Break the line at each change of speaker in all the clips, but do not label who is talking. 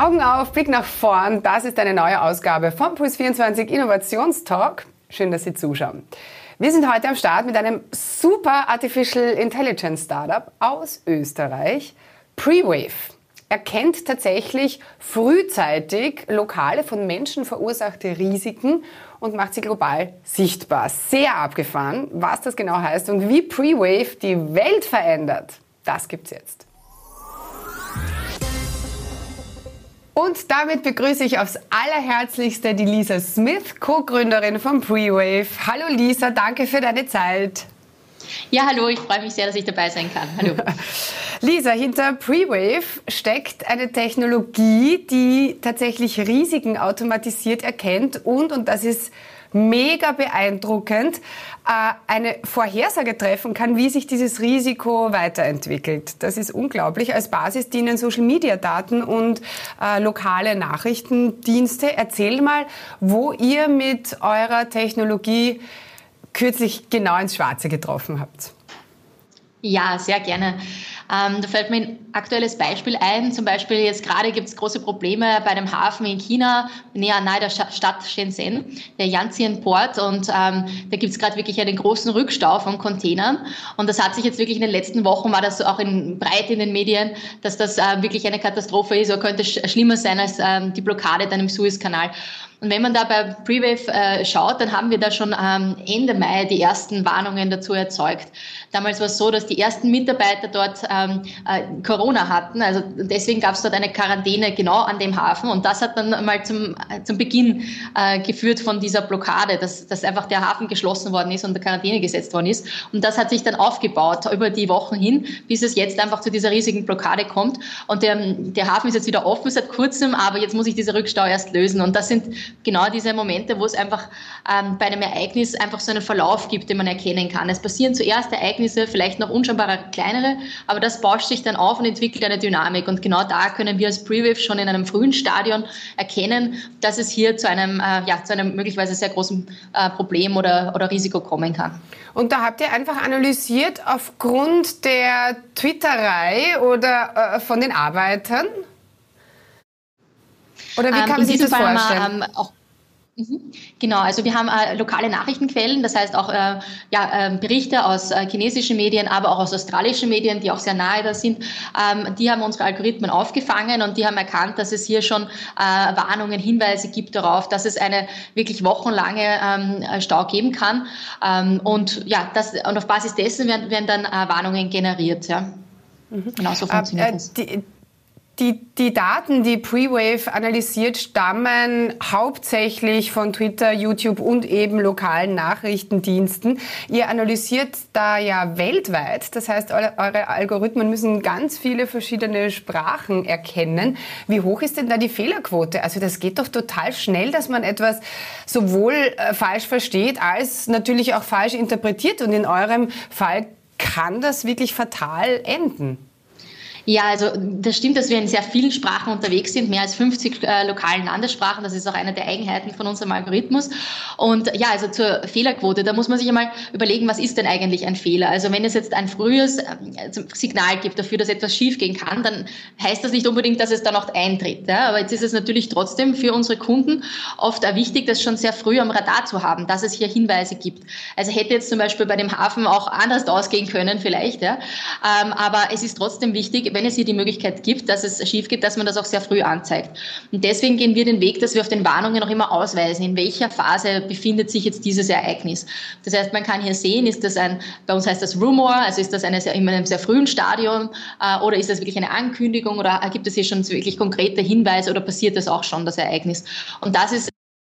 Augen auf, Blick nach vorn. Das ist eine neue Ausgabe vom Puls 24 Innovationstalk. Schön, dass Sie zuschauen. Wir sind heute am Start mit einem super Artificial Intelligence Startup aus Österreich, Prewave. Erkennt tatsächlich frühzeitig lokale von Menschen verursachte Risiken und macht sie global sichtbar. Sehr abgefahren, was das genau heißt und wie Prewave die Welt verändert. Das gibt's jetzt. Und damit begrüße ich aufs allerherzlichste die Lisa Smith, Co-Gründerin von Prewave. Hallo Lisa, danke für deine Zeit.
Ja, hallo, ich freue mich sehr, dass ich dabei sein kann. Hallo.
Lisa, hinter Prewave steckt eine Technologie, die tatsächlich Risiken automatisiert erkennt und, und das ist mega beeindruckend, äh, eine Vorhersage treffen kann, wie sich dieses Risiko weiterentwickelt. Das ist unglaublich. Als Basis dienen Social-Media-Daten und äh, lokale Nachrichtendienste. Erzähl mal, wo ihr mit eurer Technologie kürzlich genau ins Schwarze getroffen habt.
Ja, sehr gerne. Ähm, da fällt mir ein aktuelles Beispiel ein. Zum Beispiel jetzt gerade gibt es große Probleme bei dem Hafen in China, näher nahe der Stadt Shenzhen, der Yantian Port. Und ähm, da gibt es gerade wirklich einen großen Rückstau von Containern. Und das hat sich jetzt wirklich in den letzten Wochen, war das auch in, breit in den Medien, dass das äh, wirklich eine Katastrophe ist oder könnte sch schlimmer sein als ähm, die Blockade dann im Suezkanal. Und wenn man da bei Prewave äh, schaut, dann haben wir da schon ähm, Ende Mai die ersten Warnungen dazu erzeugt. Damals war es so, dass die ersten Mitarbeiter dort ähm, äh, Corona hatten. Also deswegen gab es dort eine Quarantäne genau an dem Hafen. Und das hat dann mal zum, äh, zum Beginn äh, geführt von dieser Blockade, dass, dass einfach der Hafen geschlossen worden ist und der Quarantäne gesetzt worden ist. Und das hat sich dann aufgebaut über die Wochen hin, bis es jetzt einfach zu dieser riesigen Blockade kommt. Und der, der Hafen ist jetzt wieder offen seit kurzem, aber jetzt muss ich dieser Rückstau erst lösen. Und das sind genau diese Momente, wo es einfach ähm, bei einem Ereignis einfach so einen Verlauf gibt, den man erkennen kann. Es passieren zuerst Ereignisse, vielleicht noch unscheinbarer kleinere, aber das bauscht sich dann auf und entwickelt eine Dynamik. Und genau da können wir als Prewave schon in einem frühen Stadion erkennen, dass es hier zu einem, äh, ja, zu einem möglicherweise sehr großen äh, Problem oder, oder Risiko kommen kann.
Und da habt ihr einfach analysiert aufgrund der Twitterei oder äh, von den Arbeitern?
Oder wie ähm, kann man sich das vorstellen? Mal, ähm, auch. Genau, also wir haben äh, lokale Nachrichtenquellen, das heißt auch äh, ja, äh, Berichte aus äh, chinesischen Medien, aber auch aus australischen Medien, die auch sehr nahe da sind. Ähm, die haben unsere Algorithmen aufgefangen und die haben erkannt, dass es hier schon äh, Warnungen, Hinweise gibt darauf, dass es eine wirklich wochenlange ähm, Stau geben kann. Ähm, und ja, das, und auf Basis dessen werden, werden dann äh, Warnungen generiert. Ja. Mhm. Genau so funktioniert das.
Die, die, die Daten, die Prewave analysiert, stammen hauptsächlich von Twitter, YouTube und eben lokalen Nachrichtendiensten. Ihr analysiert da ja weltweit. Das heißt, eure, Algorithmen müssen ganz viele verschiedene Sprachen erkennen. Wie hoch ist denn da die Fehlerquote? Also das geht doch total schnell, dass man etwas sowohl äh, falsch versteht als natürlich auch falsch interpretiert. Und in eurem Fall kann das wirklich fatal enden.
Ja, also das stimmt, dass wir in sehr vielen Sprachen unterwegs sind, mehr als 50 äh, lokalen Landessprachen. Das ist auch eine der Eigenheiten von unserem Algorithmus. Und ja, also zur Fehlerquote, da muss man sich einmal überlegen, was ist denn eigentlich ein Fehler? Also wenn es jetzt ein frühes äh, Signal gibt dafür, dass etwas schiefgehen kann, dann heißt das nicht unbedingt, dass es dann auch eintritt. Ja? Aber jetzt ist es natürlich trotzdem für unsere Kunden oft auch wichtig, das schon sehr früh am Radar zu haben, dass es hier Hinweise gibt. Also hätte jetzt zum Beispiel bei dem Hafen auch anders ausgehen können vielleicht, ja? Ähm, aber es ist trotzdem wichtig, wenn es hier die Möglichkeit gibt, dass es schief geht, dass man das auch sehr früh anzeigt. Und deswegen gehen wir den Weg, dass wir auf den Warnungen auch immer ausweisen, in welcher Phase befindet sich jetzt dieses Ereignis. Das heißt, man kann hier sehen, ist das ein, bei uns heißt das Rumor, also ist das eine sehr, in einem sehr frühen Stadium äh, oder ist das wirklich eine Ankündigung oder gibt es hier schon wirklich konkrete Hinweise oder passiert das auch schon, das Ereignis? Und das ist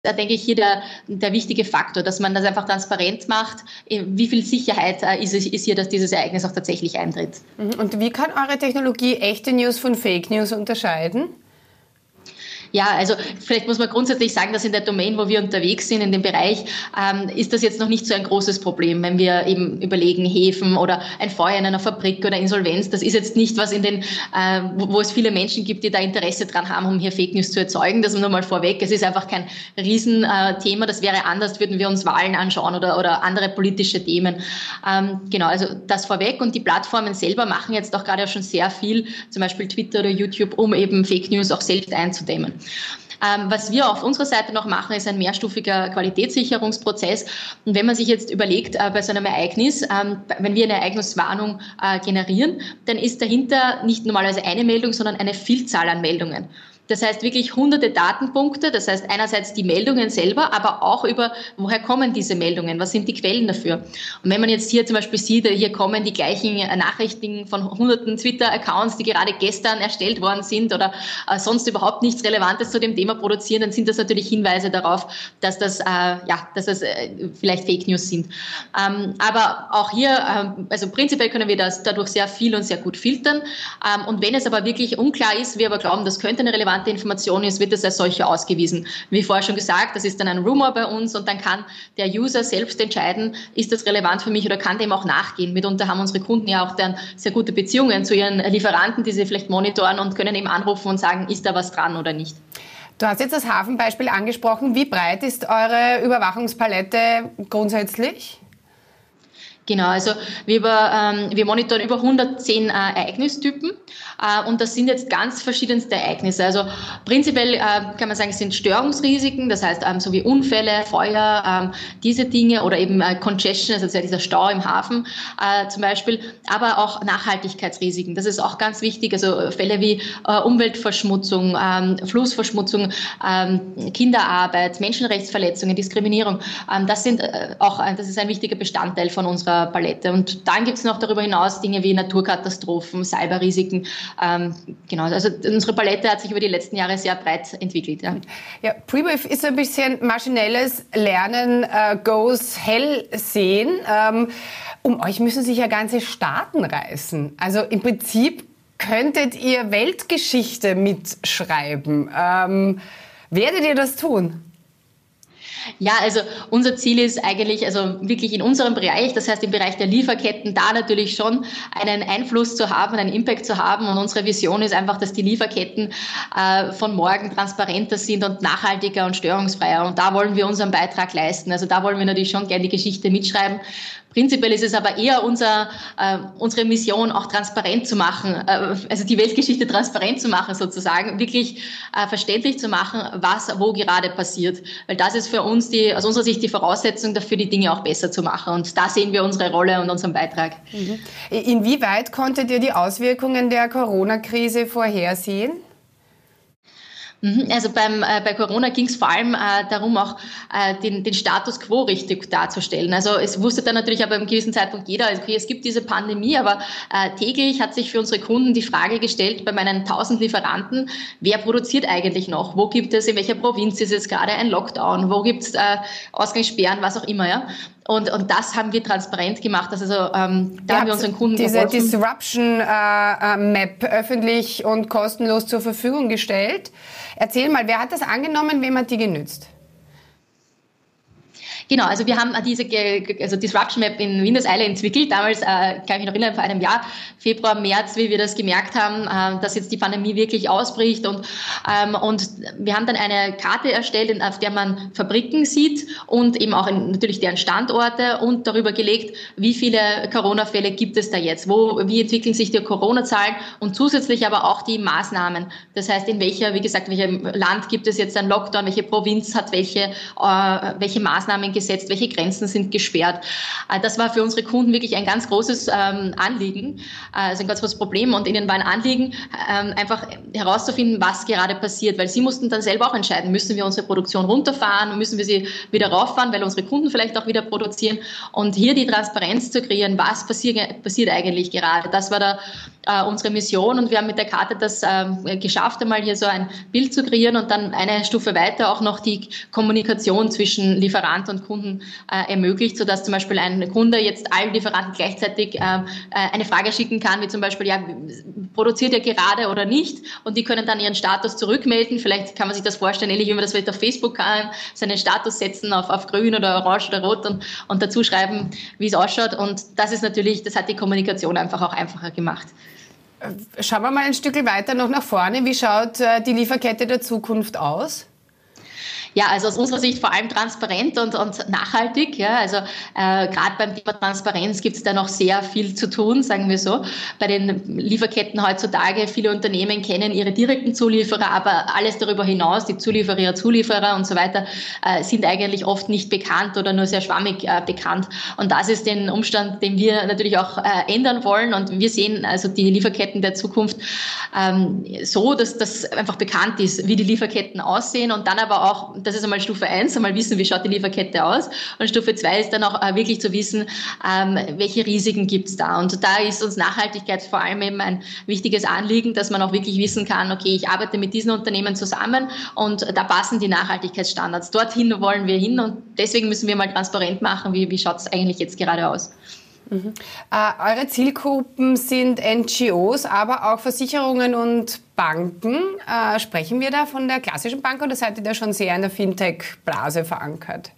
da denke ich hier der, der wichtige Faktor, dass man das einfach transparent macht. Wie viel Sicherheit äh, ist, ist hier, dass dieses Ereignis auch tatsächlich eintritt?
Mhm. Und wie kann eure Technologie echte News von Fake News unterscheiden?
Ja, also vielleicht muss man grundsätzlich sagen, dass in der Domain, wo wir unterwegs sind, in dem Bereich, ähm, ist das jetzt noch nicht so ein großes Problem, wenn wir eben überlegen, Häfen oder ein Feuer in einer Fabrik oder Insolvenz. Das ist jetzt nicht was in den, äh, wo, wo, es viele Menschen gibt, die da Interesse dran haben, um hier Fake News zu erzeugen. Das nur mal vorweg. Es ist einfach kein Riesenthema. Äh, das wäre anders, würden wir uns Wahlen anschauen oder, oder andere politische Themen. Ähm, genau, also das vorweg. Und die Plattformen selber machen jetzt auch gerade schon sehr viel, zum Beispiel Twitter oder YouTube, um eben Fake News auch selbst einzudämmen. Ähm, was wir auf unserer Seite noch machen, ist ein mehrstufiger Qualitätssicherungsprozess. Und wenn man sich jetzt überlegt, äh, bei so einem Ereignis, ähm, wenn wir eine Ereigniswarnung äh, generieren, dann ist dahinter nicht normalerweise eine Meldung, sondern eine Vielzahl an Meldungen. Das heißt wirklich hunderte Datenpunkte, das heißt einerseits die Meldungen selber, aber auch über, woher kommen diese Meldungen, was sind die Quellen dafür. Und wenn man jetzt hier zum Beispiel sieht, hier kommen die gleichen Nachrichten von hunderten Twitter-Accounts, die gerade gestern erstellt worden sind oder äh, sonst überhaupt nichts Relevantes zu dem Thema produzieren, dann sind das natürlich Hinweise darauf, dass das, äh, ja, dass das äh, vielleicht Fake News sind. Ähm, aber auch hier, ähm, also prinzipiell können wir das dadurch sehr viel und sehr gut filtern. Ähm, und wenn es aber wirklich unklar ist, wir aber glauben, das könnte eine relevante relevante Information ist, wird es als solche ausgewiesen. Wie vorher schon gesagt, das ist dann ein Rumor bei uns und dann kann der User selbst entscheiden, ist das relevant für mich oder kann dem auch nachgehen. Mitunter haben unsere Kunden ja auch dann sehr gute Beziehungen zu ihren Lieferanten, die sie vielleicht monitoren und können eben anrufen und sagen, ist da was dran oder nicht.
Du hast jetzt das Hafenbeispiel angesprochen. Wie breit ist eure Überwachungspalette grundsätzlich?
Genau, also wir, über, ähm, wir monitoren über 110 äh, Ereignistypen äh, und das sind jetzt ganz verschiedenste Ereignisse. Also prinzipiell äh, kann man sagen, es sind Störungsrisiken, das heißt ähm, so wie Unfälle, Feuer, ähm, diese Dinge oder eben äh, Congestion, also dieser Stau im Hafen äh, zum Beispiel, aber auch Nachhaltigkeitsrisiken. Das ist auch ganz wichtig, also Fälle wie äh, Umweltverschmutzung, ähm, Flussverschmutzung, ähm, Kinderarbeit, Menschenrechtsverletzungen, Diskriminierung. Ähm, das sind äh, auch, das ist ein wichtiger Bestandteil von unserer unserer Palette. Und dann gibt es noch darüber hinaus Dinge wie Naturkatastrophen, Cyberrisiken. Ähm, genau, also unsere Palette hat sich über die letzten Jahre sehr breit entwickelt. Ja,
ja Prewave ist ein bisschen maschinelles Lernen, äh, goes hell sehen. Ähm, um euch müssen sich ja ganze Staaten reißen. Also im Prinzip könntet ihr Weltgeschichte mitschreiben. Ähm, werdet ihr das tun?
Ja, also unser Ziel ist eigentlich, also wirklich in unserem Bereich, das heißt im Bereich der Lieferketten, da natürlich schon einen Einfluss zu haben, einen Impact zu haben. Und unsere Vision ist einfach, dass die Lieferketten äh, von morgen transparenter sind und nachhaltiger und störungsfreier. Und da wollen wir unseren Beitrag leisten. Also da wollen wir natürlich schon gerne die Geschichte mitschreiben. Prinzipiell ist es aber eher unser, äh, unsere Mission, auch transparent zu machen, äh, also die Weltgeschichte transparent zu machen sozusagen, wirklich äh, verständlich zu machen, was wo gerade passiert. Weil das ist für uns die, aus unserer Sicht die Voraussetzung dafür, die Dinge auch besser zu machen. Und da sehen wir unsere Rolle und unseren Beitrag. Mhm.
Inwieweit konntet ihr die Auswirkungen der Corona-Krise vorhersehen?
Mhm. Also beim, äh, bei Corona ging es vor allem äh, darum, auch äh, den, den Status quo richtig darzustellen. Also es wusste dann natürlich aber im gewissen Zeitpunkt jeder, okay, es gibt diese Pandemie, aber äh, täglich hat sich für unsere Kunden die Frage gestellt, bei meinen 1000 Lieferanten, wer produziert eigentlich noch? Wo gibt es, in welcher Provinz ist jetzt gerade ein Lockdown? Wo gibt es äh, Ausgangssperren, was auch immer, ja? Und, und das haben wir transparent gemacht. Also ähm, da haben wir unseren Kunden
diese geholfen. Disruption äh, äh, Map öffentlich und kostenlos zur Verfügung gestellt. Erzähl mal, wer hat das angenommen, wem hat die genützt?
Genau, also wir haben diese also Disruption Map in Island entwickelt, damals, äh, kann ich mich noch erinnern, vor einem Jahr, Februar, März, wie wir das gemerkt haben, äh, dass jetzt die Pandemie wirklich ausbricht und, ähm, und wir haben dann eine Karte erstellt, auf der man Fabriken sieht und eben auch in, natürlich deren Standorte und darüber gelegt, wie viele Corona-Fälle gibt es da jetzt, wo, wie entwickeln sich die Corona-Zahlen und zusätzlich aber auch die Maßnahmen. Das heißt, in welcher, wie gesagt, welchem Land gibt es jetzt einen Lockdown, welche Provinz hat welche, äh, welche Maßnahmen gesetzt, welche Grenzen sind gesperrt. Äh, das war für unsere Kunden wirklich ein ganz großes ähm, Anliegen, äh, also ein ganz großes Problem und ihnen war ein Anliegen, ähm, einfach herauszufinden, was gerade passiert, weil sie mussten dann selber auch entscheiden, müssen wir unsere Produktion runterfahren, müssen wir sie wieder rauffahren, weil unsere Kunden vielleicht auch wieder produzieren und hier die Transparenz zu kreieren, was passiert, passiert eigentlich gerade. Das war der äh, unsere Mission und wir haben mit der Karte das äh, geschafft, einmal hier so ein Bild zu kreieren und dann eine Stufe weiter auch noch die Kommunikation zwischen Lieferant und Kunden äh, ermöglicht, sodass zum Beispiel ein Kunde jetzt allen Lieferanten gleichzeitig äh, äh, eine Frage schicken kann, wie zum Beispiel, ja, produziert er gerade oder nicht und die können dann ihren Status zurückmelden. Vielleicht kann man sich das vorstellen, ähnlich wie man das vielleicht auf Facebook kann, seinen Status setzen auf, auf grün oder orange oder rot und, und dazu schreiben, wie es ausschaut und das ist natürlich, das hat die Kommunikation einfach auch einfacher gemacht.
Schauen wir mal ein Stück weiter noch nach vorne. Wie schaut äh, die Lieferkette der Zukunft aus?
Ja, also aus unserer Sicht vor allem transparent und, und nachhaltig. Ja. Also äh, gerade beim Thema Transparenz gibt es da noch sehr viel zu tun, sagen wir so. Bei den Lieferketten heutzutage, viele Unternehmen kennen ihre direkten Zulieferer, aber alles darüber hinaus, die Zulieferer, Zulieferer und so weiter, äh, sind eigentlich oft nicht bekannt oder nur sehr schwammig äh, bekannt. Und das ist den Umstand, den wir natürlich auch äh, ändern wollen. Und wir sehen also die Lieferketten der Zukunft ähm, so, dass das einfach bekannt ist, wie die Lieferketten aussehen und dann aber auch das ist einmal Stufe 1, einmal wissen, wie schaut die Lieferkette aus. Und Stufe 2 ist dann auch äh, wirklich zu wissen, ähm, welche Risiken gibt es da. Und da ist uns Nachhaltigkeit vor allem eben ein wichtiges Anliegen, dass man auch wirklich wissen kann, okay, ich arbeite mit diesen Unternehmen zusammen und da passen die Nachhaltigkeitsstandards. Dorthin wollen wir hin und deswegen müssen wir mal transparent machen, wie, wie schaut es eigentlich jetzt gerade aus.
Mhm. Äh, eure Zielgruppen sind NGOs, aber auch Versicherungen und Banken. Äh, sprechen wir da von der klassischen Bank oder seid ihr da schon sehr in der Fintech-Blase verankert?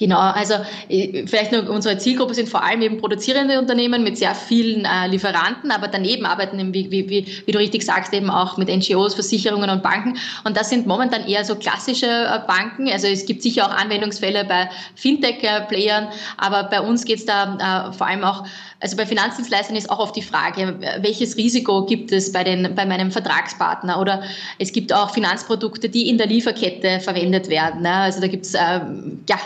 Genau, also äh, vielleicht nur unsere Zielgruppe sind vor allem eben produzierende Unternehmen mit sehr vielen äh, Lieferanten, aber daneben arbeiten eben, wie, wie, wie, du richtig sagst, eben auch mit NGOs, Versicherungen und Banken. Und das sind momentan eher so klassische äh, Banken. Also es gibt sicher auch Anwendungsfälle bei Fintech-Playern, aber bei uns geht es da äh, vor allem auch also bei Finanzdienstleistern ist auch oft die Frage, welches Risiko gibt es bei, den, bei meinem Vertragspartner? Oder es gibt auch Finanzprodukte, die in der Lieferkette verwendet werden. Ne? Also da gibt es äh, ja,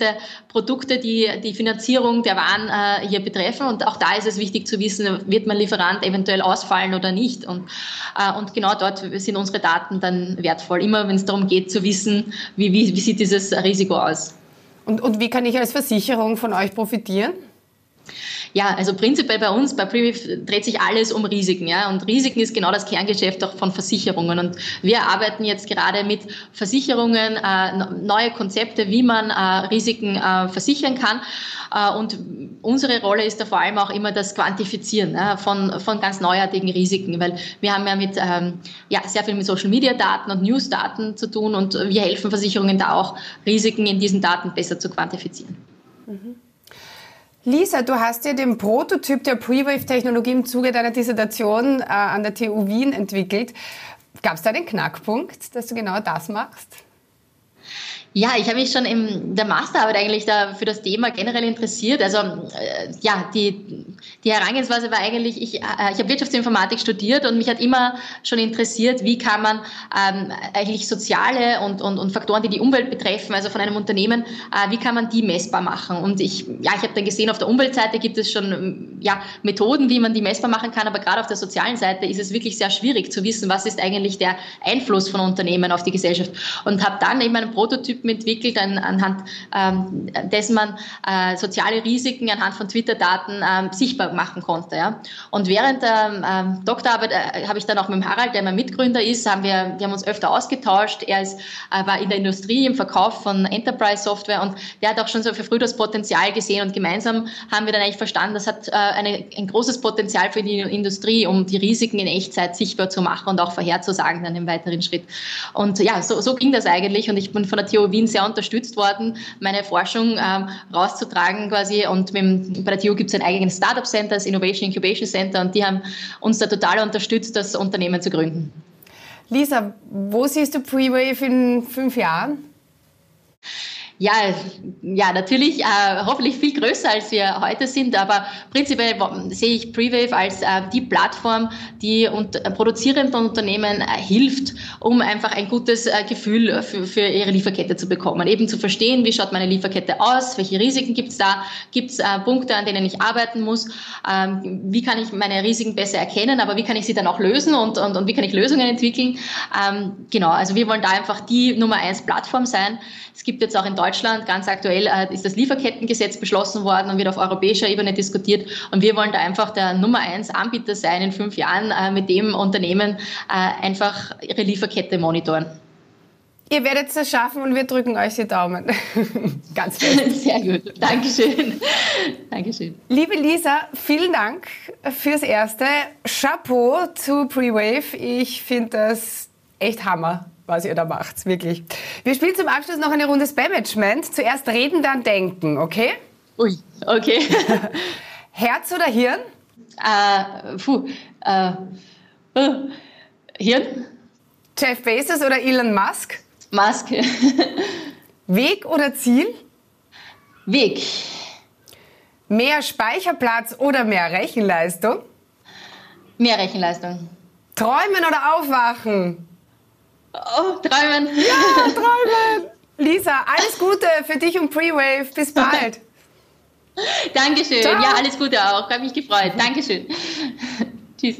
eigenste Produkte, die die Finanzierung der Waren äh, hier betreffen. Und auch da ist es wichtig zu wissen, wird mein Lieferant eventuell ausfallen oder nicht. Und, äh, und genau dort sind unsere Daten dann wertvoll. Immer wenn es darum geht zu wissen, wie, wie, wie sieht dieses Risiko aus.
Und, und wie kann ich als Versicherung von euch profitieren?
Ja, also prinzipiell bei uns, bei Preview dreht sich alles um Risiken. Ja? Und Risiken ist genau das Kerngeschäft auch von Versicherungen. Und wir arbeiten jetzt gerade mit Versicherungen, äh, neue Konzepte, wie man äh, Risiken äh, versichern kann. Äh, und unsere Rolle ist da vor allem auch immer das Quantifizieren ja, von, von ganz neuartigen Risiken, weil wir haben ja mit ähm, ja, sehr viel mit Social-Media-Daten und News-Daten zu tun und wir helfen Versicherungen da auch, Risiken in diesen Daten besser zu quantifizieren. Mhm.
Lisa, du hast ja den Prototyp der Pre-Wave-Technologie im Zuge deiner Dissertation äh, an der TU Wien entwickelt. Gab es da den Knackpunkt, dass du genau das machst?
Ja, ich habe mich schon in der Masterarbeit eigentlich da für das Thema generell interessiert. Also äh, ja, die, die Herangehensweise war eigentlich, ich, äh, ich habe Wirtschaftsinformatik studiert und mich hat immer schon interessiert, wie kann man ähm, eigentlich soziale und, und, und Faktoren, die die Umwelt betreffen, also von einem Unternehmen, äh, wie kann man die messbar machen? Und ich, ja, ich habe dann gesehen, auf der Umweltseite gibt es schon ja, Methoden, wie man die messbar machen kann, aber gerade auf der sozialen Seite ist es wirklich sehr schwierig zu wissen, was ist eigentlich der Einfluss von Unternehmen auf die Gesellschaft. Und habe dann eben einen Prototyp Algorithmen entwickelt, an, anhand ähm, dessen man äh, soziale Risiken anhand von Twitter-Daten ähm, sichtbar machen konnte. Ja. Und während der ähm, Doktorarbeit äh, habe ich dann auch mit dem Harald, der mein Mitgründer ist, haben wir, wir haben uns öfter ausgetauscht. Er ist, äh, war in der Industrie im Verkauf von Enterprise-Software und der hat auch schon so für früh das Potenzial gesehen und gemeinsam haben wir dann eigentlich verstanden, das hat äh, eine, ein großes Potenzial für die Industrie, um die Risiken in Echtzeit sichtbar zu machen und auch vorherzusagen dann im weiteren Schritt. Und ja, so, so ging das eigentlich und ich bin von der TU Wien sehr unterstützt worden, meine Forschung ähm, rauszutragen quasi. Und mit, bei der TU gibt es ein eigenes Startup Center, das Innovation Incubation Center, und die haben uns da total unterstützt, das Unternehmen zu gründen.
Lisa, wo siehst du Prewave in fünf Jahren?
Ja, ja, natürlich, äh, hoffentlich viel größer, als wir heute sind, aber prinzipiell sehe ich Prewave als äh, die Plattform, die und, äh, produzierenden Unternehmen äh, hilft, um einfach ein gutes äh, Gefühl für, ihre Lieferkette zu bekommen. Eben zu verstehen, wie schaut meine Lieferkette aus, welche Risiken gibt es da, gibt es äh, Punkte, an denen ich arbeiten muss, ähm, wie kann ich meine Risiken besser erkennen, aber wie kann ich sie dann auch lösen und, und, und wie kann ich Lösungen entwickeln. Ähm, genau, also wir wollen da einfach die Nummer eins Plattform sein. Es gibt jetzt auch in Deutschland Deutschland, ganz aktuell, äh, ist das Lieferkettengesetz beschlossen worden und wird auf europäischer Ebene diskutiert. Und wir wollen da einfach der Nummer eins Anbieter sein in fünf Jahren, äh, mit dem Unternehmen äh, einfach ihre Lieferkette monitoren.
Ihr werdet es schaffen und wir drücken euch die Daumen. Ganz fest.
Sehr gut. Dankeschön. Dankeschön.
Liebe Lisa, vielen Dank fürs Erste. Chapeau zu Pre-Wave. Ich finde das echt Hammer, was ihr da macht. Wirklich. Wir spielen zum Abschluss noch eine Runde Spam-Management. Zuerst reden, dann denken, okay?
Ui, okay.
Herz oder Hirn?
Äh, puh. Äh, uh, Hirn?
Jeff Bezos oder Elon Musk?
Maske.
Weg oder Ziel?
Weg.
Mehr Speicherplatz oder mehr Rechenleistung?
Mehr Rechenleistung.
Träumen oder aufwachen?
Oh, träumen.
Ja, träumen. Lisa, alles Gute für dich und Pre-Wave. Bis bald.
Dankeschön. Ciao. Ja, alles Gute auch. Hat mich gefreut. Dankeschön. Tschüss.